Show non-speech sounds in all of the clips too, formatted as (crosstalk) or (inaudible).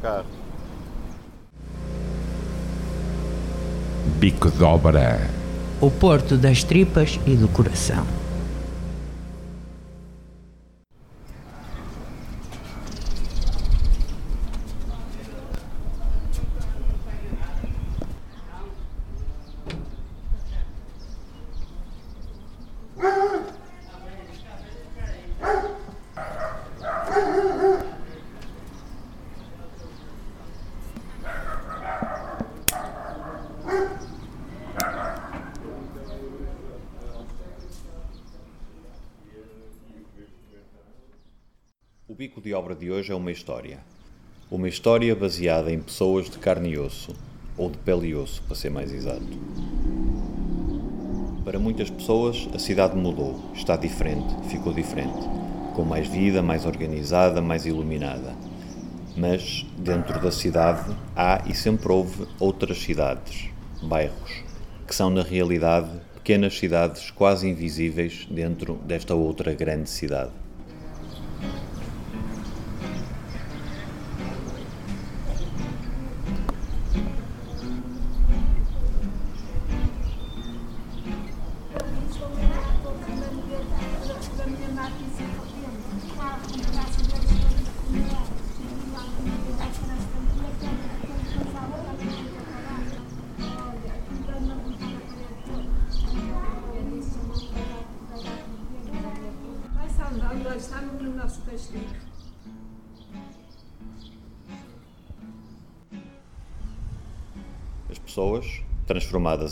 carro. Bico de Obra. O porto das tripas e do coração. O bico de obra de hoje é uma história. Uma história baseada em pessoas de carne e osso, ou de pele e osso, para ser mais exato. Para muitas pessoas, a cidade mudou, está diferente, ficou diferente, com mais vida, mais organizada, mais iluminada. Mas, dentro da cidade, há e sempre houve outras cidades, bairros, que são na realidade pequenas cidades quase invisíveis dentro desta outra grande cidade.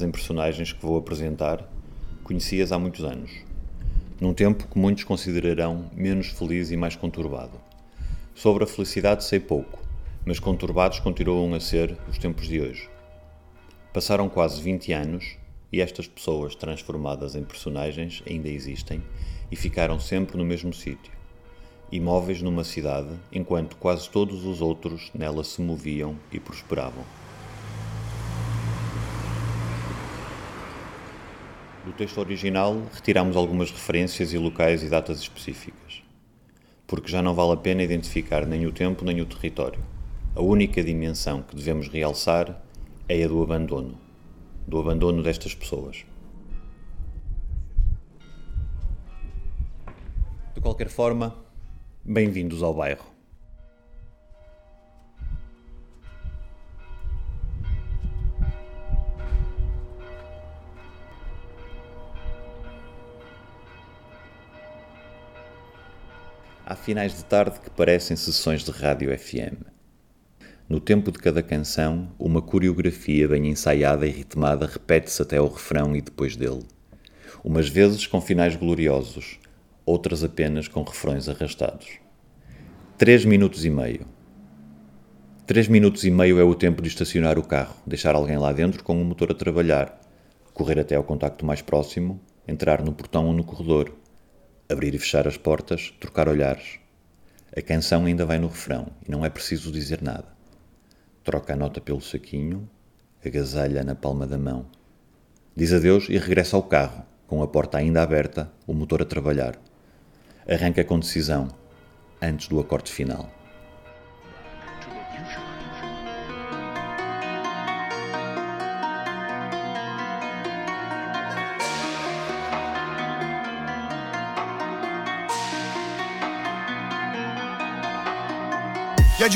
Em personagens que vou apresentar, conheci-as há muitos anos, num tempo que muitos considerarão menos feliz e mais conturbado. Sobre a felicidade sei pouco, mas conturbados continuam a ser os tempos de hoje. Passaram quase 20 anos e estas pessoas transformadas em personagens ainda existem e ficaram sempre no mesmo sítio, imóveis numa cidade, enquanto quase todos os outros nela se moviam e prosperavam. Do texto original, retiramos algumas referências e locais e datas específicas, porque já não vale a pena identificar nem o tempo nem o território. A única dimensão que devemos realçar é a do abandono, do abandono destas pessoas. De qualquer forma, bem-vindos ao bairro. Há finais de tarde que parecem sessões de rádio FM. No tempo de cada canção, uma coreografia bem ensaiada e ritmada repete-se até ao refrão e depois dele. Umas vezes com finais gloriosos, outras apenas com refrões arrastados. Três minutos e meio. Três minutos e meio é o tempo de estacionar o carro, deixar alguém lá dentro com o motor a trabalhar, correr até ao contacto mais próximo, entrar no portão ou no corredor, abrir e fechar as portas, trocar olhares. A canção ainda vai no refrão e não é preciso dizer nada. Troca a nota pelo saquinho, agasalha na palma da mão. Diz adeus e regressa ao carro, com a porta ainda aberta, o motor a trabalhar. Arranca com decisão, antes do acorde final.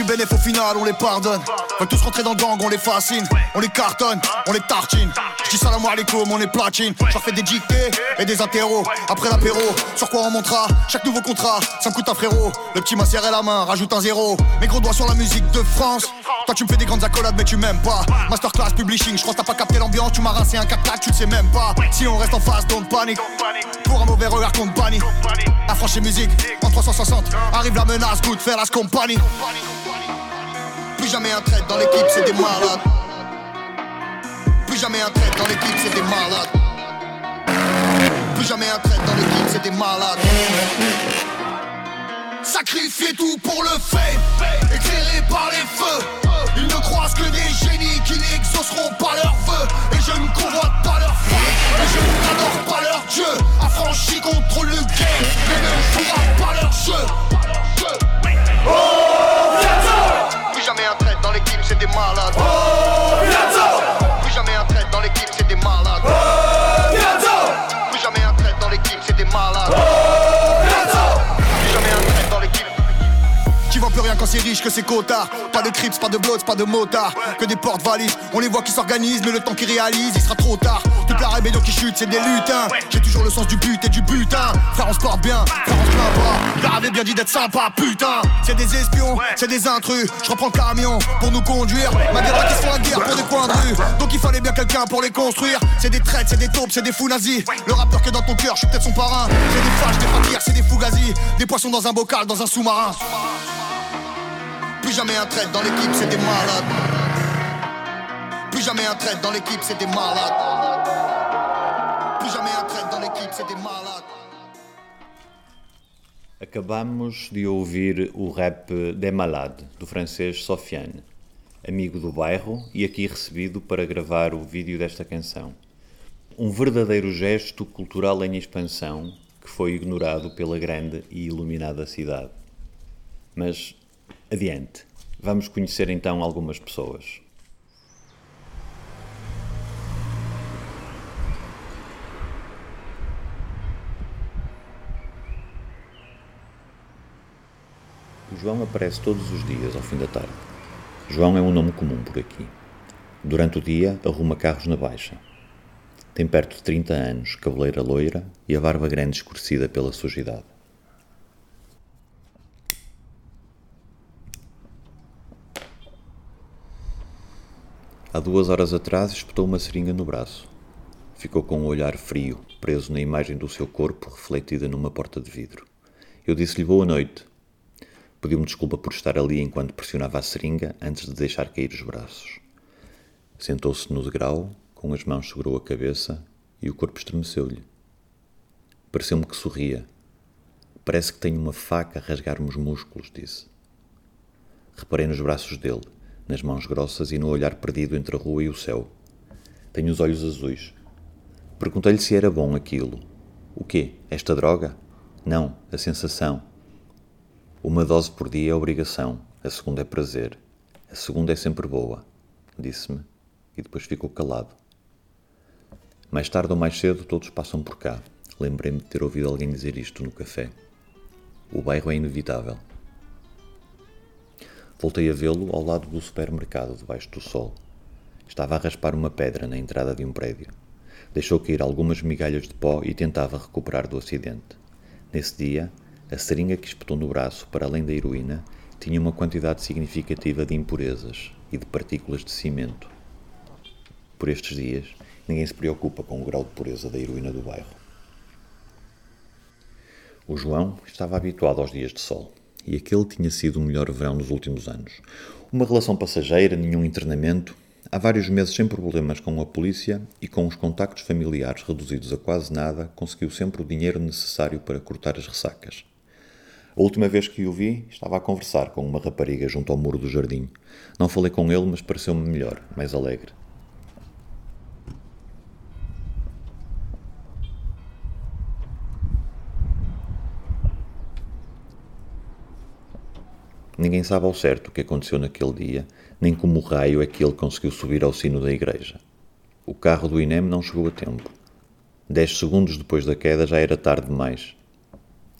Du bénéf au final, on les pardonne. Veulent tous rentrer dans le gang, on les fascine. On les cartonne, on les tartine. J'dis salam alaikum, on est platine. J'en fais des dictées et des interros. Après l'apéro, sur quoi on montera Chaque nouveau contrat, ça me coûte un frérot. Le petit m'a serré la main, rajoute un zéro. Mes gros doigts sur la musique de France. Toi tu me fais des grandes accolades mais tu m'aimes pas Masterclass publishing, je crois t'as pas capté l'ambiance Tu m'as rincé un 4 tu le sais même pas Si on reste en face, don't panic Pour un mauvais regard compagnie Affranchis musique, en 360 Arrive la menace, good faire la compagnie jamais un trait dans l'équipe, c'est des malades. Plus jamais un trait dans l'équipe, c'est des malades. Plus jamais un trait dans l'équipe, c'est des malades. Sacrifier tout pour le fait Éclairé par les feux. Ils ne croisent que des génies qui n'exauceront pas leurs vœux. Et je ne convoite pas leur feu Et je n'adore pas leur dieu Affranchi contre le game Mais ne jouera pas leur jeu c'est riche que c'est cotard Pas de crips, pas de bloods, pas de motards. Que des portes valises, on les voit qui s'organisent Mais le temps qu'ils réalisent, il sera trop tard. Toute la rébellion qui chute, c'est des lutins. J'ai toujours le sens du but et du butin. Frère on se porte bien, frère on se plaint pas avait bien dit d'être sympa, putain. C'est des espions, c'est des intrus. Je reprends le camion pour nous conduire. Malgré qui se font la guerre pour des coins de rue. Donc il fallait bien quelqu'un pour les construire. C'est des traites, c'est des taupes, c'est des fous nazis. Le rappeur que dans ton cœur, je suis peut-être son parrain. C'est des fâches, des fakirs, c'est des fugazis Des poissons dans un bocal, dans un sous-marin plus jamais un trait dans l'équipe, c'est des malades. Plus jamais un trait dans l'équipe, c'est des malades. Plus jamais un trait dans l'équipe, c'est des malades. Acabamos de ouvir o rap Demalade, do francês Sofiane, amigo do bairro e aqui recebido para gravar o vídeo desta canção. Um verdadeiro gesto cultural em expansão que foi ignorado pela grande e iluminada cidade. Mas Adiante. Vamos conhecer então algumas pessoas. O João aparece todos os dias ao fim da tarde. João é um nome comum por aqui. Durante o dia, arruma carros na baixa. Tem perto de 30 anos, cabeleira loira e a barba grande escurecida pela sujidade. Há duas horas atrás espetou uma seringa no braço. Ficou com um olhar frio, preso na imagem do seu corpo refletida numa porta de vidro. Eu disse-lhe boa noite. Pediu-me desculpa por estar ali enquanto pressionava a seringa antes de deixar cair os braços. Sentou-se no degrau, com as mãos segurou a cabeça e o corpo estremeceu-lhe. Pareceu-me que sorria. Parece que tenho uma faca a rasgar-me os músculos, disse. Reparei nos braços dele nas mãos grossas e no olhar perdido entre a rua e o céu. Tenho os olhos azuis. Perguntei-lhe se era bom aquilo. O quê? Esta droga? Não, a sensação. Uma dose por dia é obrigação, a segunda é prazer. A segunda é sempre boa, disse-me, e depois ficou calado. Mais tarde ou mais cedo todos passam por cá. Lembrei-me de ter ouvido alguém dizer isto no café. O bairro é inevitável. Voltei a vê-lo ao lado do supermercado, debaixo do sol. Estava a raspar uma pedra na entrada de um prédio. Deixou cair algumas migalhas de pó e tentava recuperar do acidente. Nesse dia, a seringa que espetou no braço, para além da heroína, tinha uma quantidade significativa de impurezas e de partículas de cimento. Por estes dias, ninguém se preocupa com o grau de pureza da heroína do bairro. O João estava habituado aos dias de sol e aquele tinha sido o melhor verão nos últimos anos. Uma relação passageira, nenhum internamento, há vários meses sem problemas com a polícia e com os contactos familiares reduzidos a quase nada, conseguiu sempre o dinheiro necessário para cortar as ressacas. A última vez que o vi, estava a conversar com uma rapariga junto ao muro do jardim. Não falei com ele, mas pareceu-me melhor, mais alegre. Ninguém sabe ao certo o que aconteceu naquele dia, nem como raio é que ele conseguiu subir ao sino da igreja. O carro do INEM não chegou a tempo. Dez segundos depois da queda já era tarde demais.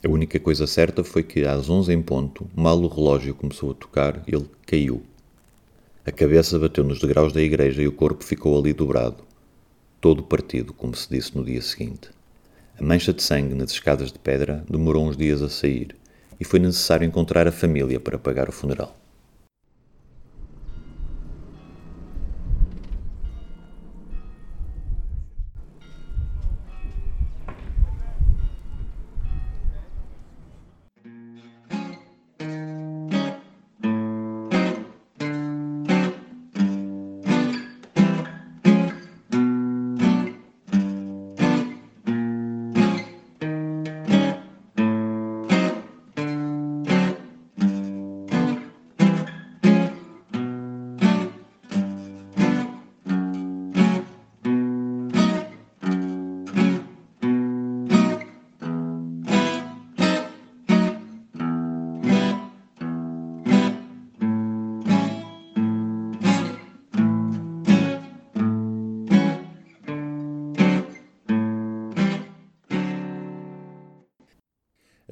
A única coisa certa foi que, às onze em ponto, mal o relógio começou a tocar, ele caiu. A cabeça bateu nos degraus da igreja e o corpo ficou ali dobrado, todo partido, como se disse no dia seguinte. A mancha de sangue nas escadas de pedra demorou uns dias a sair e foi necessário encontrar a família para pagar o funeral.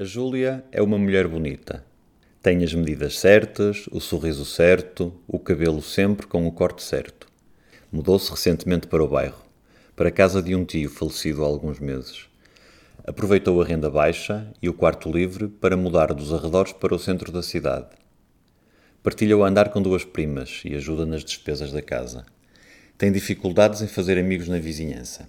A Júlia é uma mulher bonita. Tem as medidas certas, o sorriso certo, o cabelo sempre com o corte certo. Mudou-se recentemente para o bairro, para a casa de um tio falecido há alguns meses. Aproveitou a renda baixa e o quarto livre para mudar dos arredores para o centro da cidade. Partilha o andar com duas primas e ajuda nas despesas da casa. Tem dificuldades em fazer amigos na vizinhança.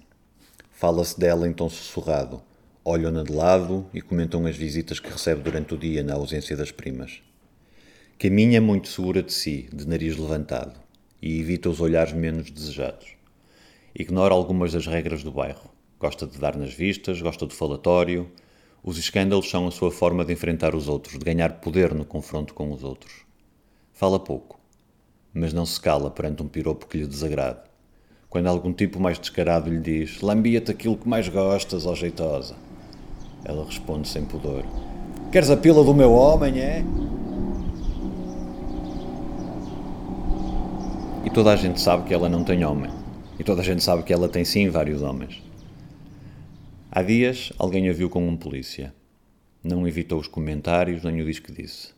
Fala-se dela em tom sussurrado, olham-na de lado e comentam as visitas que recebe durante o dia na ausência das primas. Caminha muito segura de si, de nariz levantado e evita os olhares menos desejados. Ignora algumas das regras do bairro. Gosta de dar nas vistas, gosta do falatório. Os escândalos são a sua forma de enfrentar os outros, de ganhar poder no confronto com os outros. Fala pouco, mas não se cala perante um piropo que lhe desagrade. Quando algum tipo mais descarado lhe diz: Lambia-te aquilo que mais gostas, ó jeitosa. Ela responde sem pudor: Queres a pila do meu homem, é? E toda a gente sabe que ela não tem homem. E toda a gente sabe que ela tem sim vários homens. Há dias alguém a viu com um polícia. Não evitou os comentários nem o diz que disse.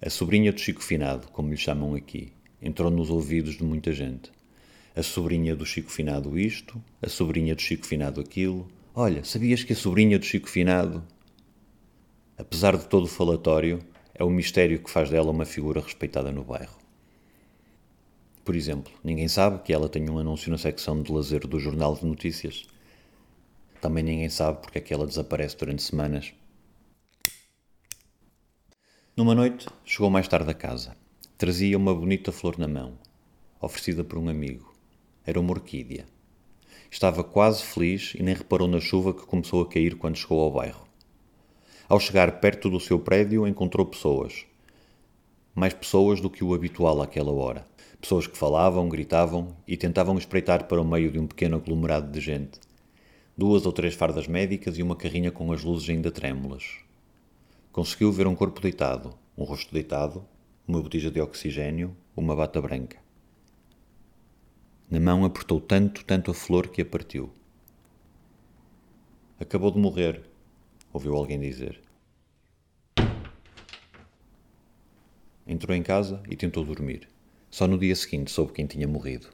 A sobrinha do Chico Finado, como lhe chamam aqui, entrou nos ouvidos de muita gente. A sobrinha do Chico Finado isto, a sobrinha do Chico Finado aquilo. Olha, sabias que a sobrinha do Chico Finado. Apesar de todo o falatório, é o mistério que faz dela uma figura respeitada no bairro. Por exemplo, ninguém sabe que ela tem um anúncio na secção de lazer do Jornal de Notícias. Também ninguém sabe porque é que ela desaparece durante semanas. Numa noite, chegou mais tarde a casa. Trazia uma bonita flor na mão, oferecida por um amigo. Era uma orquídea. Estava quase feliz e nem reparou na chuva que começou a cair quando chegou ao bairro. Ao chegar perto do seu prédio, encontrou pessoas. Mais pessoas do que o habitual àquela hora. Pessoas que falavam, gritavam e tentavam espreitar para o meio de um pequeno aglomerado de gente. Duas ou três fardas médicas e uma carrinha com as luzes ainda trêmulas. Conseguiu ver um corpo deitado, um rosto deitado, uma botija de oxigênio, uma bata branca. Na mão apertou tanto, tanto a flor que a partiu. Acabou de morrer, ouviu alguém dizer. Entrou em casa e tentou dormir. Só no dia seguinte soube quem tinha morrido.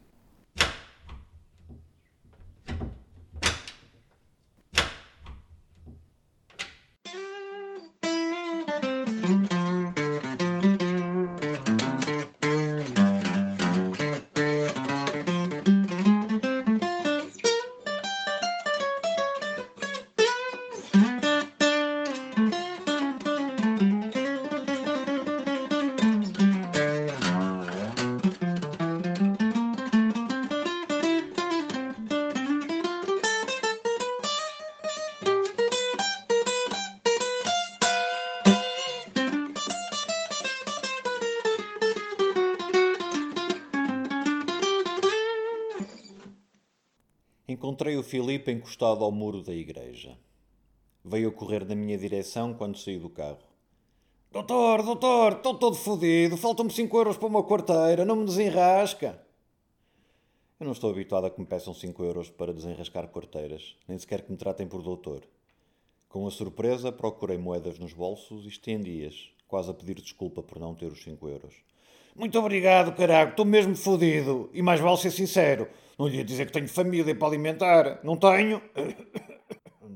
Encostado ao muro da igreja. Veio correr na minha direção quando saí do carro. Doutor, doutor, estou todo fodido. Faltam-me 5 euros para uma quarteira. Não me desenrasca. Eu não estou habituado a que me peçam 5 euros para desenrascar quarteiras, nem sequer que me tratem por doutor. Com a surpresa, procurei moedas nos bolsos e estendi-as, quase a pedir desculpa por não ter os 5 euros. Muito obrigado, caraco. Estou mesmo fodido. E mais vale ser sincero. Não lhe ia dizer que tenho família para alimentar. Não tenho.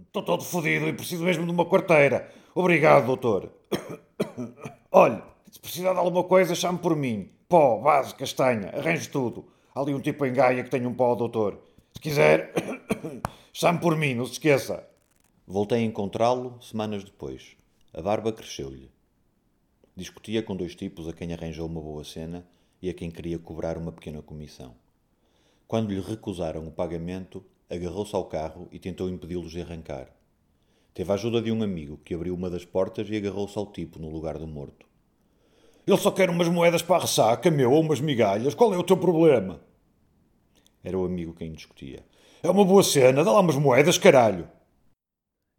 Estou todo fodido e preciso mesmo de uma quarteira. Obrigado, doutor. Olhe, se precisar de alguma coisa, chame por mim. Pó, base, castanha, arranjo tudo. Há ali um tipo em Gaia que tem um pó, doutor. Se quiser, chame por mim, não se esqueça. Voltei a encontrá-lo semanas depois. A barba cresceu-lhe. Discutia com dois tipos a quem arranjou uma boa cena e a quem queria cobrar uma pequena comissão. Quando lhe recusaram o pagamento, agarrou-se ao carro e tentou impedi-los de arrancar. Teve a ajuda de um amigo que abriu uma das portas e agarrou-se ao tipo no lugar do morto. Ele só quer umas moedas para a ressaca, meu, ou umas migalhas. Qual é o teu problema? Era o amigo quem discutia. É uma boa cena, dá lá umas moedas, caralho.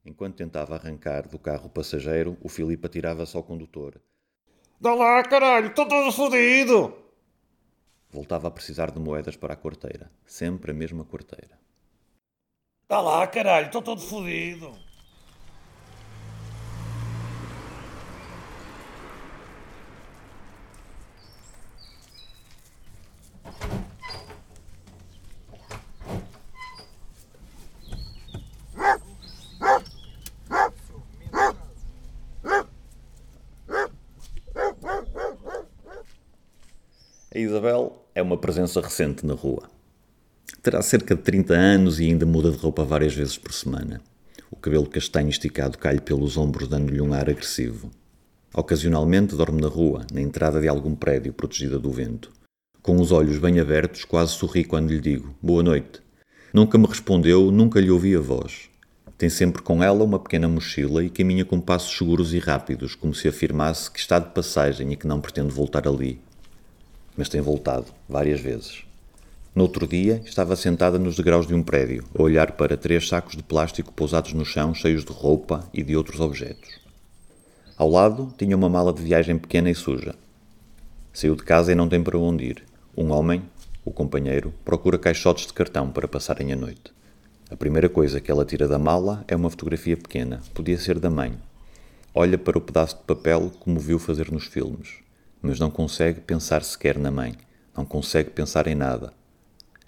Enquanto tentava arrancar do carro o passageiro, o Filipe atirava-se ao condutor. Dá lá, caralho, estou todo fodido! Voltava a precisar de moedas para a corteira. Sempre a mesma corteira. Tá lá, caralho, estou todo fodido. A Isabel é uma presença recente na rua. Terá cerca de 30 anos e ainda muda de roupa várias vezes por semana. O cabelo castanho esticado cai pelos ombros, dando-lhe um ar agressivo. Ocasionalmente dorme na rua, na entrada de algum prédio protegida do vento. Com os olhos bem abertos, quase sorri quando lhe digo boa noite. Nunca me respondeu, nunca lhe ouvi a voz. Tem sempre com ela uma pequena mochila e caminha com passos seguros e rápidos, como se afirmasse que está de passagem e que não pretende voltar ali, mas tem voltado várias vezes. No outro dia, estava sentada nos degraus de um prédio, a olhar para três sacos de plástico pousados no chão, cheios de roupa e de outros objetos. Ao lado, tinha uma mala de viagem pequena e suja. Saiu de casa e não tem para onde ir. Um homem, o companheiro, procura caixotes de cartão para passarem a noite. A primeira coisa que ela tira da mala é uma fotografia pequena, podia ser da mãe. Olha para o pedaço de papel como viu fazer nos filmes mas não consegue pensar sequer na mãe, não consegue pensar em nada.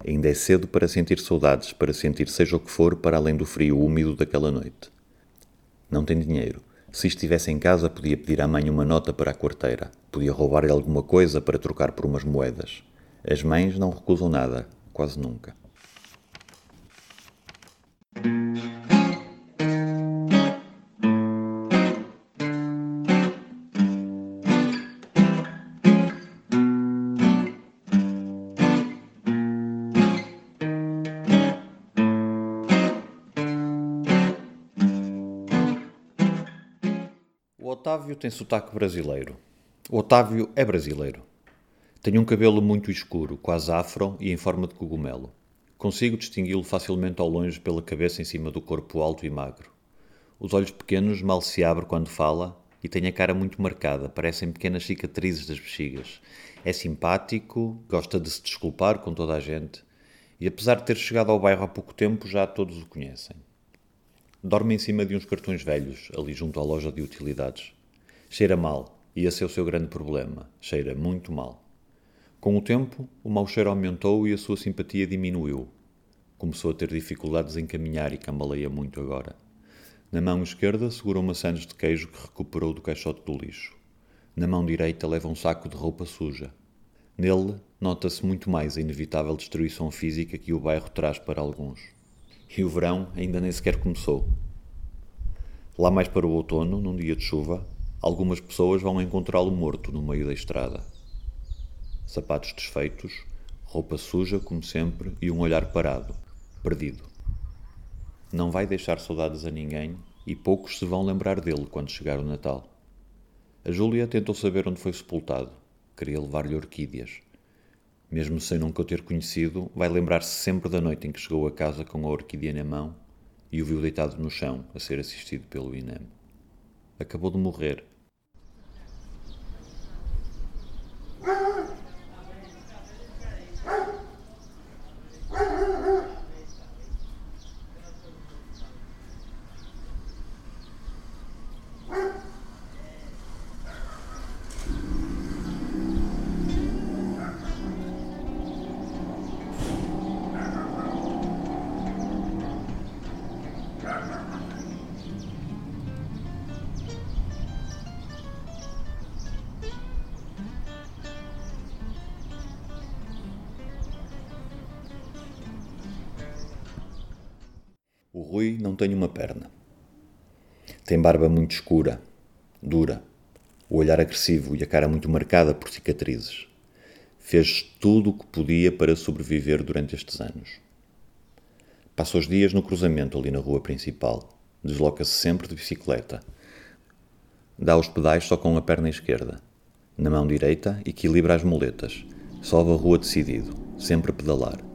Ainda é cedo para sentir saudades, para sentir seja o que for para além do frio úmido daquela noite. Não tem dinheiro. Se estivesse em casa, podia pedir à mãe uma nota para a quarteira, podia roubar-lhe alguma coisa para trocar por umas moedas. As mães não recusam nada, quase nunca. Otávio tem sotaque brasileiro. O Otávio é brasileiro. Tem um cabelo muito escuro, quase afro e em forma de cogumelo. Consigo distingui-lo facilmente ao longe pela cabeça em cima do corpo alto e magro. Os olhos pequenos mal se abrem quando fala e tem a cara muito marcada, parecem pequenas cicatrizes das bexigas. É simpático, gosta de se desculpar com toda a gente e, apesar de ter chegado ao bairro há pouco tempo, já todos o conhecem. Dorme em cima de uns cartões velhos, ali junto à loja de utilidades. Cheira mal, e esse é o seu grande problema. Cheira muito mal. Com o tempo, o mau cheiro aumentou e a sua simpatia diminuiu. Começou a ter dificuldades em caminhar e cambaleia muito agora. Na mão esquerda segura uma de queijo que recuperou do caixote do lixo. Na mão direita leva um saco de roupa suja. Nele nota-se muito mais a inevitável destruição física que o bairro traz para alguns. E o verão ainda nem sequer começou. Lá mais para o outono, num dia de chuva, algumas pessoas vão encontrá-lo morto no meio da estrada. Sapatos desfeitos, roupa suja, como sempre, e um olhar parado, perdido. Não vai deixar saudades a ninguém e poucos se vão lembrar dele quando chegar o Natal. A Júlia tentou saber onde foi sepultado. Queria levar-lhe orquídeas. Mesmo sem nunca o ter conhecido, vai lembrar-se sempre da noite em que chegou a casa com a orquídea na mão e o viu deitado no chão a ser assistido pelo INEM. Acabou de morrer Ah! (laughs) Rui não tem uma perna. Tem barba muito escura, dura, o olhar agressivo e a cara muito marcada por cicatrizes. Fez tudo o que podia para sobreviver durante estes anos. Passa os dias no cruzamento ali na rua principal. Desloca-se sempre de bicicleta. Dá os pedais só com a perna esquerda. Na mão direita, equilibra as muletas. Sobe a rua decidido, sempre a pedalar.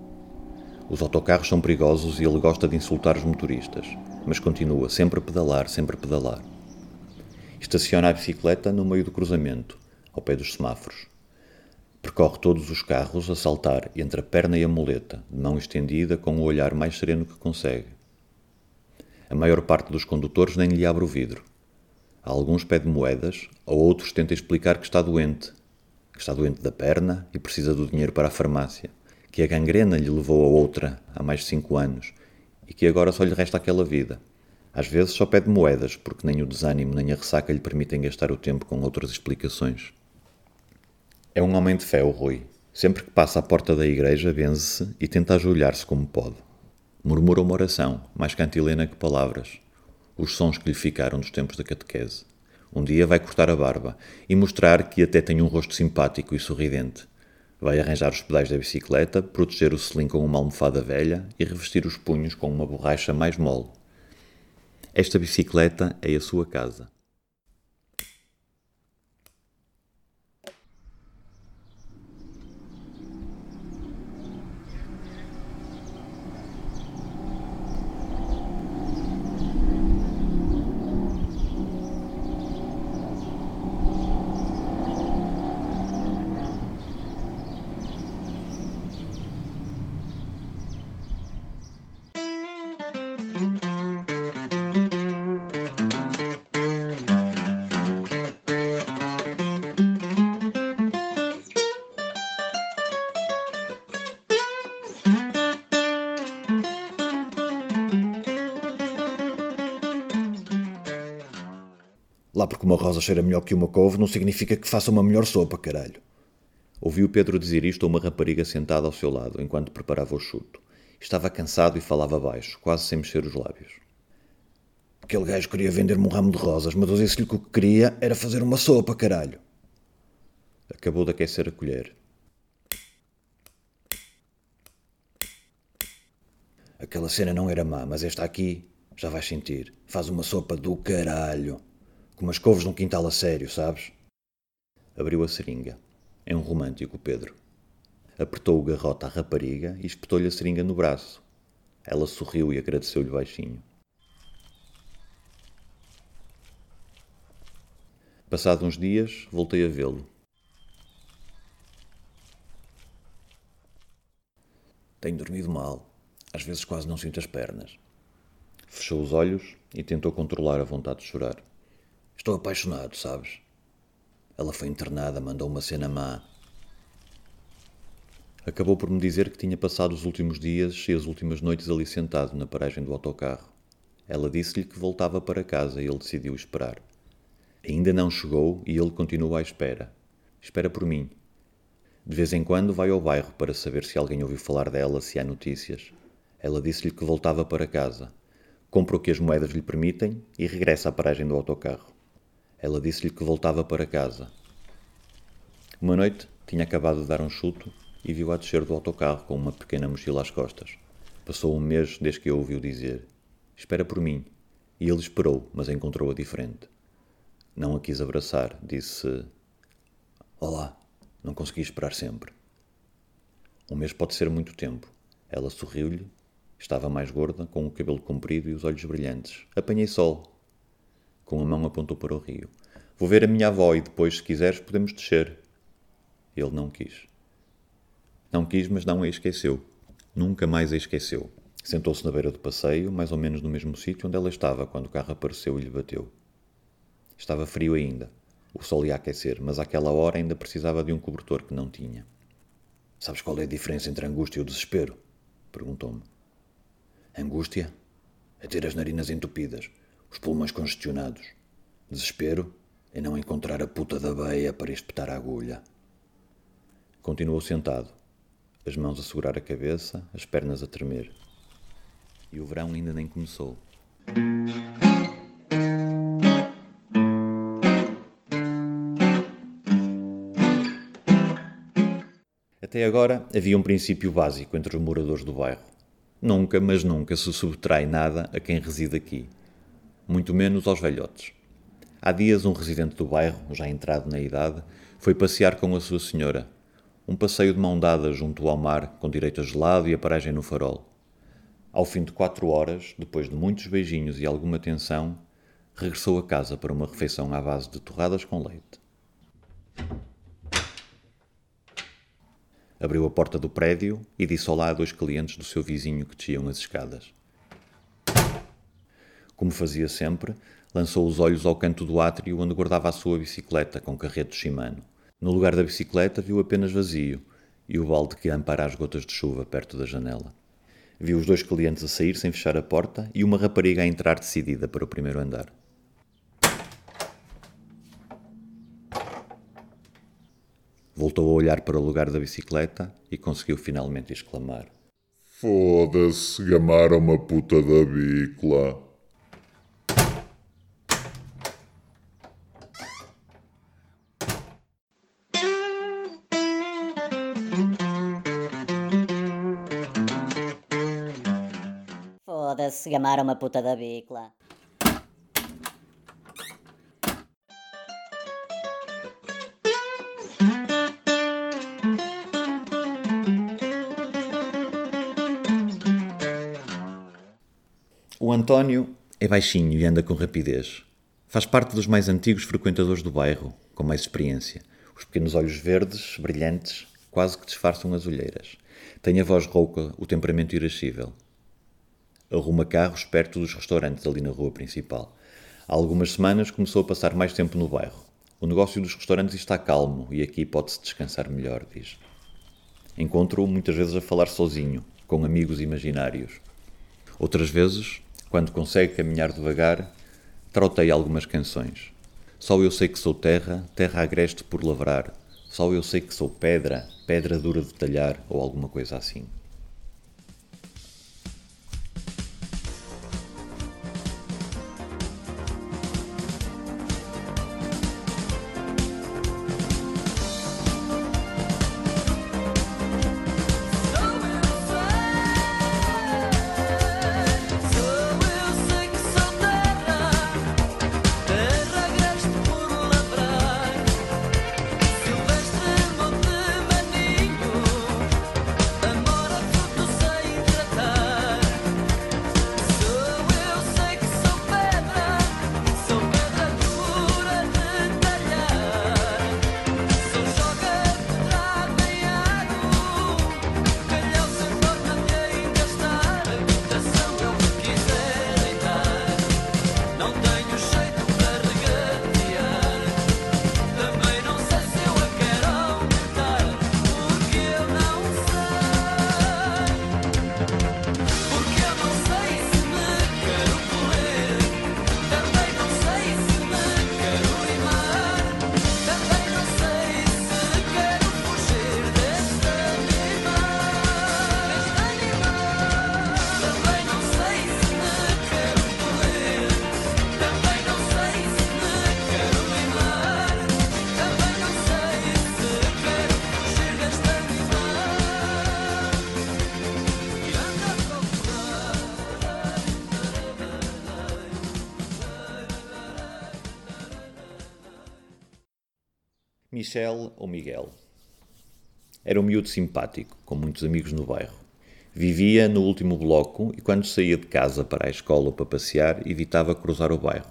Os autocarros são perigosos e ele gosta de insultar os motoristas, mas continua sempre a pedalar, sempre a pedalar. Estaciona a bicicleta no meio do cruzamento, ao pé dos semáforos. Percorre todos os carros a saltar entre a perna e a muleta, de mão estendida, com o olhar mais sereno que consegue. A maior parte dos condutores nem lhe abre o vidro. A alguns pede moedas, a outros tenta explicar que está doente, que que está doente da perna e precisa do dinheiro para a farmácia, que a gangrena lhe levou a outra há mais de cinco anos e que agora só lhe resta aquela vida. Às vezes só pede moedas, porque nem o desânimo nem a ressaca lhe permitem gastar o tempo com outras explicações. É um homem de fé, o Rui. Sempre que passa à porta da igreja, benze-se e tenta ajoelhar-se como pode. Murmura uma oração, mais cantilena que palavras. Os sons que lhe ficaram dos tempos da catequese. Um dia vai cortar a barba e mostrar que até tem um rosto simpático e sorridente. Vai arranjar os pedais da bicicleta, proteger o selim com uma almofada velha e revestir os punhos com uma borracha mais mole. Esta bicicleta é a sua casa. Lá porque uma rosa cheira melhor que uma couve não significa que faça uma melhor sopa, caralho. Ouviu Pedro dizer isto a uma rapariga sentada ao seu lado, enquanto preparava o chuto. Estava cansado e falava baixo, quase sem mexer os lábios. Aquele gajo queria vender-me um ramo de rosas, mas eu disse-lhe que o que queria era fazer uma sopa, caralho. Acabou de aquecer a colher. Aquela cena não era má, mas esta aqui, já vais sentir, faz uma sopa do caralho. Com umas couves num quintal a sério, sabes? Abriu a seringa. É um romântico, Pedro. Apertou o garrote à rapariga e espetou-lhe a seringa no braço. Ela sorriu e agradeceu-lhe baixinho. Passado uns dias, voltei a vê-lo. Tenho dormido mal. Às vezes quase não sinto as pernas. Fechou os olhos e tentou controlar a vontade de chorar. Estou apaixonado, sabes? Ela foi internada, mandou uma cena má. Acabou por me dizer que tinha passado os últimos dias e as últimas noites ali sentado na paragem do autocarro. Ela disse-lhe que voltava para casa e ele decidiu esperar. Ainda não chegou e ele continua à espera. Espera por mim. De vez em quando vai ao bairro para saber se alguém ouviu falar dela, se há notícias. Ela disse-lhe que voltava para casa. Compra o que as moedas lhe permitem e regressa à paragem do autocarro. Ela disse-lhe que voltava para casa. Uma noite tinha acabado de dar um chuto e viu-a descer do autocarro com uma pequena mochila às costas. Passou um mês desde que a ouviu dizer: Espera por mim. E ele esperou, mas encontrou-a diferente. Não a quis abraçar, disse: Olá, não consegui esperar sempre. Um mês pode ser muito tempo. Ela sorriu-lhe. Estava mais gorda, com o cabelo comprido e os olhos brilhantes. Apanhei sol, com a mão apontou para o rio. Vou ver a minha avó e depois, se quiseres, podemos descer. Ele não quis. Não quis, mas não a esqueceu. Nunca mais a esqueceu. Sentou-se na beira do passeio, mais ou menos no mesmo sítio onde ela estava quando o carro apareceu e lhe bateu. Estava frio ainda. O sol ia aquecer, mas àquela hora ainda precisava de um cobertor que não tinha. Sabes qual é a diferença entre a angústia e o desespero? Perguntou-me. Angústia é ter as narinas entupidas, os pulmões congestionados. Desespero é não encontrar a puta da beia para espetar a agulha. Continuou sentado, as mãos a segurar a cabeça, as pernas a tremer. E o verão ainda nem começou. Até agora havia um princípio básico entre os moradores do bairro. Nunca, mas nunca se subtrai nada a quem reside aqui muito menos aos velhotes. Há dias, um residente do bairro, já entrado na idade, foi passear com a sua senhora. Um passeio de mão dada junto ao mar, com direito a gelado e a paragem no farol. Ao fim de quatro horas, depois de muitos beijinhos e alguma tensão, regressou a casa para uma refeição à base de torradas com leite. Abriu a porta do prédio e disse olá a dois clientes do seu vizinho que desciam as escadas. Como fazia sempre, lançou os olhos ao canto do átrio onde guardava a sua bicicleta com carreto Shimano. No lugar da bicicleta viu apenas vazio e o balde que ampara as gotas de chuva perto da janela. Viu os dois clientes a sair sem fechar a porta e uma rapariga a entrar decidida para o primeiro andar. Voltou a olhar para o lugar da bicicleta e conseguiu finalmente exclamar: Foda-se, gamaram uma puta da bicla. Foda-se, gamaram uma puta da bicla. O António é baixinho e anda com rapidez. Faz parte dos mais antigos frequentadores do bairro, com mais experiência. Os pequenos olhos verdes, brilhantes, quase que disfarçam as olheiras. Tem a voz rouca, o temperamento irascível. Arruma carros perto dos restaurantes ali na rua principal. Há algumas semanas começou a passar mais tempo no bairro. O negócio dos restaurantes está calmo e aqui pode-se descansar melhor, diz. Encontro-o muitas vezes a falar sozinho, com amigos imaginários. Outras vezes, quando consegue caminhar devagar, troteia algumas canções. Só eu sei que sou terra, terra agreste por lavrar. Só eu sei que sou pedra, pedra dura de talhar, ou alguma coisa assim. Michel ou Miguel. Era um miúdo simpático, com muitos amigos no bairro. Vivia no último bloco e, quando saía de casa para a escola ou para passear, evitava cruzar o bairro.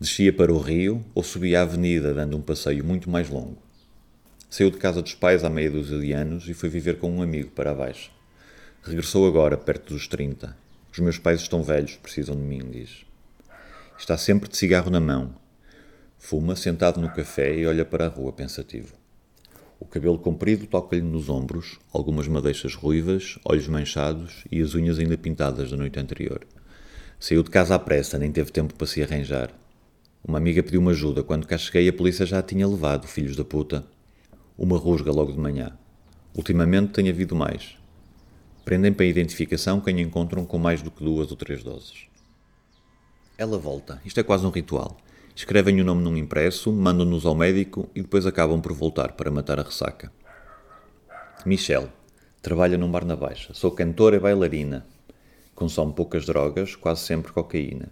Descia para o rio ou subia a avenida, dando um passeio muito mais longo. Saiu de casa dos pais há meia dúzia de anos e foi viver com um amigo para baixo. Regressou agora, perto dos 30. Os meus pais estão velhos, precisam de mim, diz. Está sempre de cigarro na mão, Fuma sentado no café e olha para a rua pensativo. O cabelo comprido toca-lhe nos ombros, algumas madeixas ruivas, olhos manchados e as unhas ainda pintadas da noite anterior. Saiu de casa à pressa, nem teve tempo para se arranjar. Uma amiga pediu-me ajuda. Quando cá cheguei, a polícia já a tinha levado, filhos da puta. Uma rusga logo de manhã. Ultimamente tem havido mais. Prendem para a identificação quem encontram com mais do que duas ou três doses. Ela volta. Isto é quase um ritual. Escrevem o nome num impresso, mandam-nos ao médico e depois acabam por voltar para matar a ressaca. Michelle. Trabalha num bar na Baixa. Sou cantora e bailarina. Consome poucas drogas, quase sempre cocaína.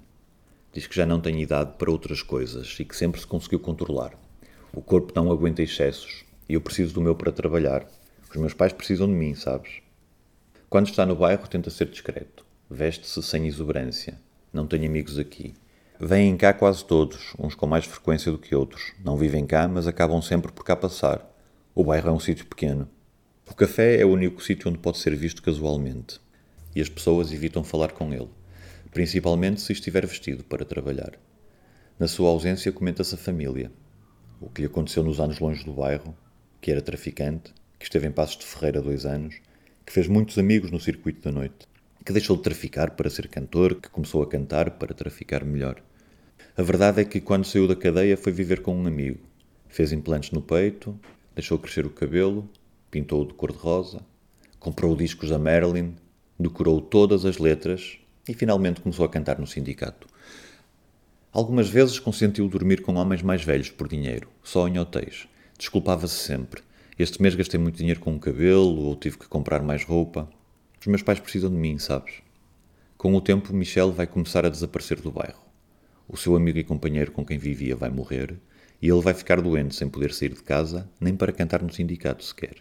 Diz que já não tem idade para outras coisas e que sempre se conseguiu controlar. O corpo não aguenta excessos e eu preciso do meu para trabalhar. Os meus pais precisam de mim, sabes? Quando está no bairro, tenta ser discreto. Veste-se sem exuberância. Não tenho amigos aqui. Vêm cá quase todos, uns com mais frequência do que outros. Não vivem cá, mas acabam sempre por cá passar. O bairro é um sítio pequeno. O café é o único sítio onde pode ser visto casualmente. E as pessoas evitam falar com ele, principalmente se estiver vestido para trabalhar. Na sua ausência, comenta-se a família. o que lhe aconteceu nos anos longe do bairro, que era traficante, que esteve em Passos de Ferreira dois anos, que fez muitos amigos no circuito da noite, que deixou de traficar para ser cantor, que começou a cantar para traficar melhor. A verdade é que quando saiu da cadeia foi viver com um amigo. Fez implantes no peito, deixou crescer o cabelo, pintou-o de cor-de-rosa, comprou discos da Marilyn, decorou todas as letras e finalmente começou a cantar no sindicato. Algumas vezes consentiu dormir com homens mais velhos por dinheiro, só em hotéis. Desculpava-se sempre. Este mês gastei muito dinheiro com o cabelo ou tive que comprar mais roupa. Os meus pais precisam de mim, sabes? Com o tempo, Michel vai começar a desaparecer do bairro. O seu amigo e companheiro com quem vivia vai morrer e ele vai ficar doente sem poder sair de casa, nem para cantar no sindicato sequer.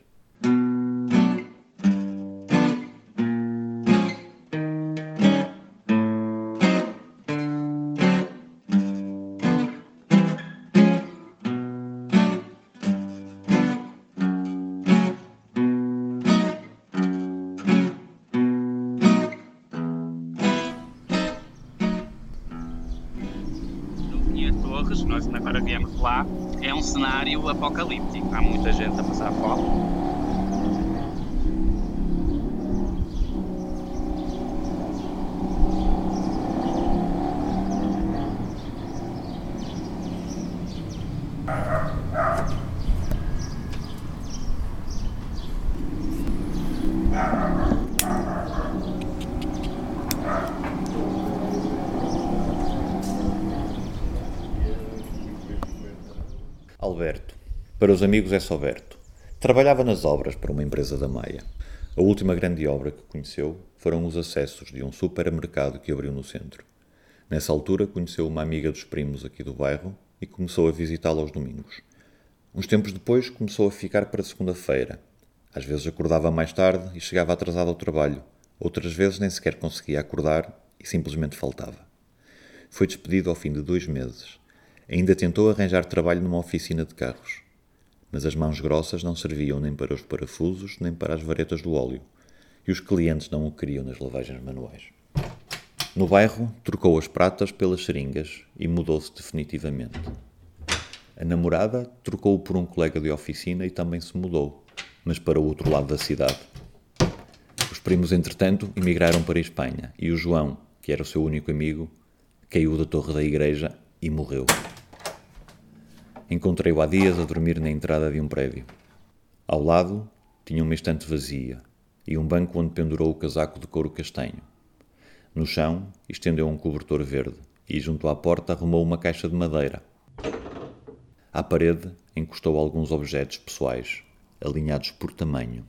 Cenário apocalíptico. Há muita gente a passar fome. Para os amigos é só Berto. Trabalhava nas obras para uma empresa da Maia. A última grande obra que conheceu foram os acessos de um supermercado que abriu no centro. Nessa altura conheceu uma amiga dos primos aqui do bairro e começou a visitá-la aos domingos. Uns tempos depois começou a ficar para segunda-feira. Às vezes acordava mais tarde e chegava atrasado ao trabalho. Outras vezes nem sequer conseguia acordar e simplesmente faltava. Foi despedido ao fim de dois meses. Ainda tentou arranjar trabalho numa oficina de carros. Mas as mãos grossas não serviam nem para os parafusos nem para as varetas do óleo. E os clientes não o queriam nas lavagens manuais. No bairro, trocou as pratas pelas seringas e mudou-se definitivamente. A namorada trocou-o por um colega de oficina e também se mudou, mas para o outro lado da cidade. Os primos, entretanto, emigraram para a Espanha e o João, que era o seu único amigo, caiu da torre da igreja e morreu. Encontrei-o há dias a dormir na entrada de um prédio. Ao lado tinha uma estante vazia e um banco onde pendurou o casaco de couro castanho. No chão estendeu um cobertor verde e, junto à porta, arrumou uma caixa de madeira. À parede encostou alguns objetos pessoais, alinhados por tamanho.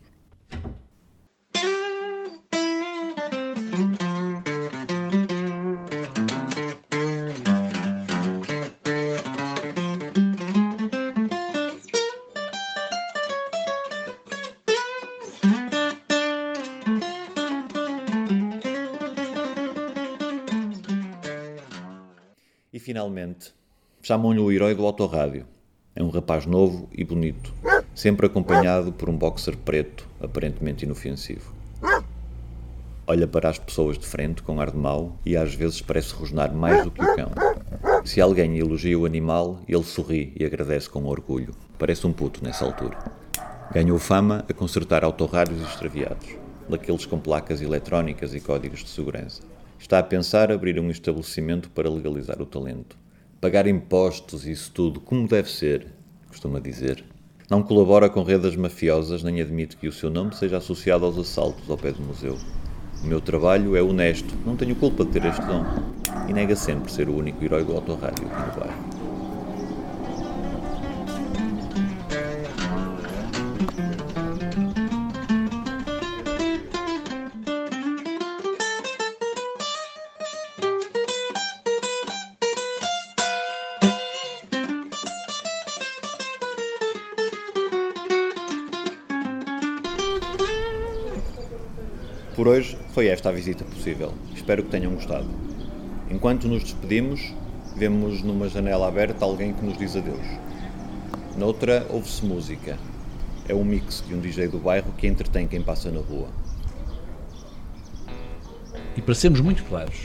Finalmente, chamam-lhe o herói do autorrádio. É um rapaz novo e bonito, sempre acompanhado por um boxer preto, aparentemente inofensivo. Olha para as pessoas de frente com ar de mau e às vezes parece rosnar mais do que o cão. Se alguém elogia o animal, ele sorri e agradece com orgulho. Parece um puto nessa altura. Ganhou fama a consertar autorrádios extraviados, daqueles com placas eletrónicas e códigos de segurança. Está a pensar abrir um estabelecimento para legalizar o talento. Pagar impostos e isso tudo como deve ser, costuma dizer. Não colabora com redes mafiosas nem admite que o seu nome seja associado aos assaltos ao pé do museu. O meu trabalho é honesto, não tenho culpa de ter este dom. E nega sempre ser o único herói do autorrádio aqui no bairro. Esta visita possível. Espero que tenham gostado. Enquanto nos despedimos, vemos numa janela aberta alguém que nos diz adeus. Noutra, ouve-se música. É um mix de um DJ do bairro que entretém quem passa na rua. E para sermos muito claros,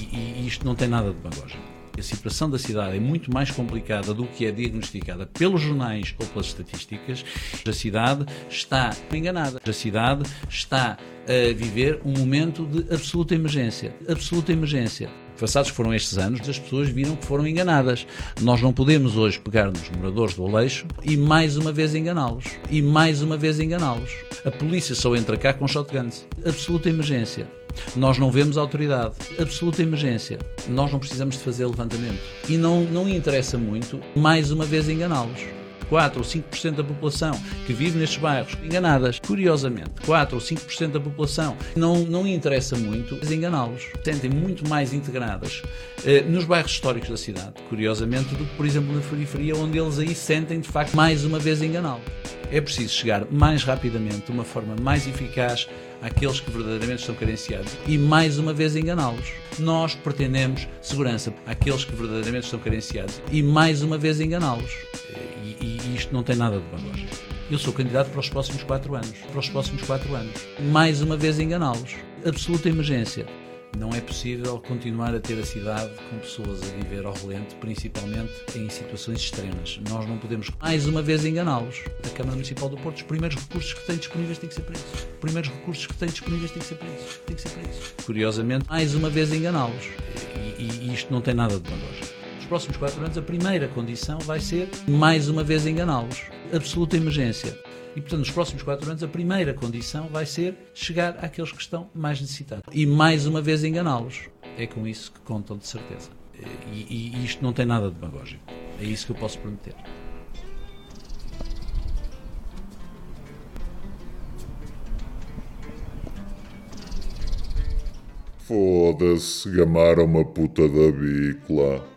e, e isto não tem nada de demagogia, A situação da cidade é muito mais complicada do que é diagnosticada pelos jornais ou pelas estatísticas. A cidade está enganada. A cidade está a viver um momento de absoluta emergência. Absoluta emergência. Passados foram estes anos, as pessoas viram que foram enganadas. Nós não podemos hoje pegar nos moradores do Aleixo e mais uma vez enganá-los. E mais uma vez enganá-los. A polícia só entra cá com shotguns. Absoluta emergência. Nós não vemos autoridade. Absoluta emergência. Nós não precisamos de fazer levantamento. E não, não interessa muito, mais uma vez, enganá-los. 4 ou 5% da população que vive nestes bairros enganadas. Curiosamente, 4 ou 5% da população não, não interessa muito enganá-los. Sentem muito mais integradas eh, nos bairros históricos da cidade, curiosamente, do que, por exemplo, na periferia, onde eles aí sentem, de facto, mais uma vez enganá-los. É preciso chegar mais rapidamente, de uma forma mais eficaz, àqueles que verdadeiramente estão carenciados e, mais uma vez, enganá-los. Nós pretendemos segurança àqueles que verdadeiramente estão carenciados e, mais uma vez, enganá-los isto não tem nada de demagógico. Eu sou candidato para os próximos quatro anos. Para os próximos quatro anos. Mais uma vez enganá-los. Absoluta emergência. Não é possível continuar a ter a cidade com pessoas a viver ao relento, principalmente em situações extremas. Nós não podemos, mais uma vez, enganá-los. A Câmara Municipal do Porto, os primeiros recursos que tem disponíveis têm que ser para isso. Os primeiros recursos que tem disponíveis têm que ser para isso. Tem que ser isso. Curiosamente, mais uma vez, enganá-los. E, e, isto não tem nada de demagógico nos próximos quatro anos, a primeira condição vai ser, mais uma vez, enganá-los. Absoluta emergência. E, portanto, nos próximos quatro anos, a primeira condição vai ser chegar àqueles que estão mais necessitados. E, mais uma vez, enganá-los. É com isso que contam, de certeza. E, e isto não tem nada de demagógico. É isso que eu posso prometer. Foda-se, gamaram uma puta da bicla.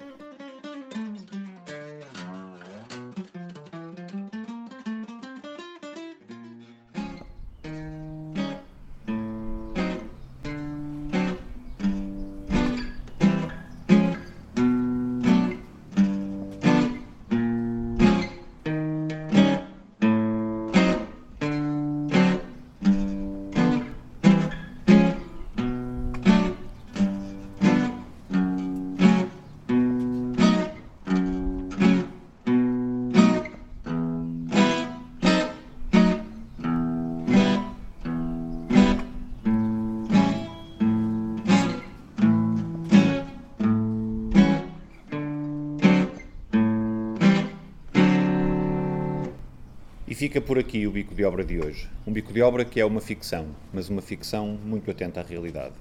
Fica por aqui o bico de obra de hoje. Um bico de obra que é uma ficção, mas uma ficção muito atenta à realidade.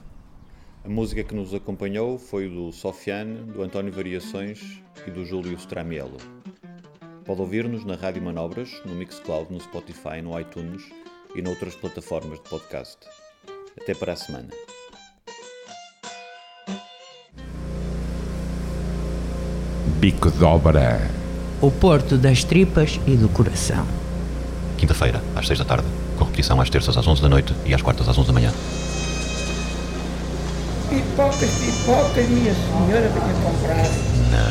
A música que nos acompanhou foi do Sofiane, do António Variações e do Júlio Stramiello. Pode ouvir-nos na Rádio Manobras, no Mixcloud, no Spotify, no iTunes e noutras plataformas de podcast. Até para a semana. Bico de obra. O porto das tripas e do coração quinta-feira, às 6 da tarde, com repetição às terças às 11 da noite e às quartas às 11 da manhã. Pipocas, pipocas, minha senhora, venha comprar. Na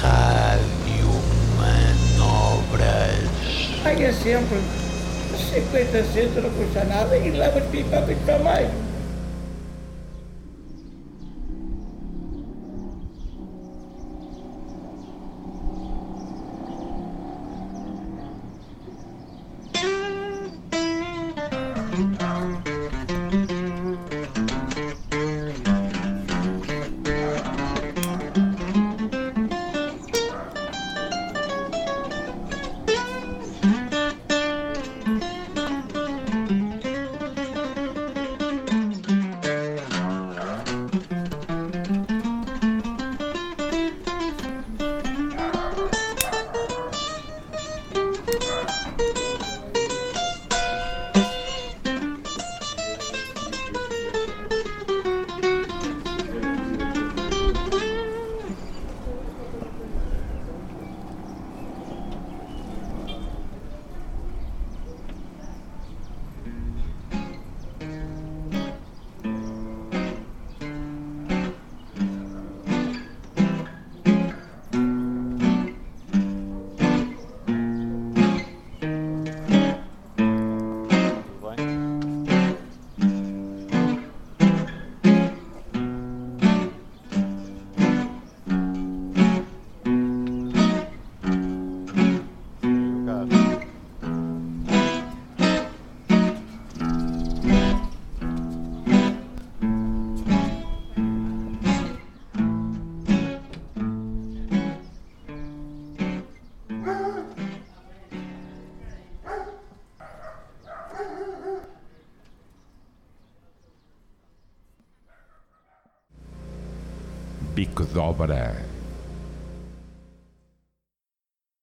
Rádio Manobras. Paga sempre 50 centos, não custa nada, e leva as pipocas também. Bico de Obra.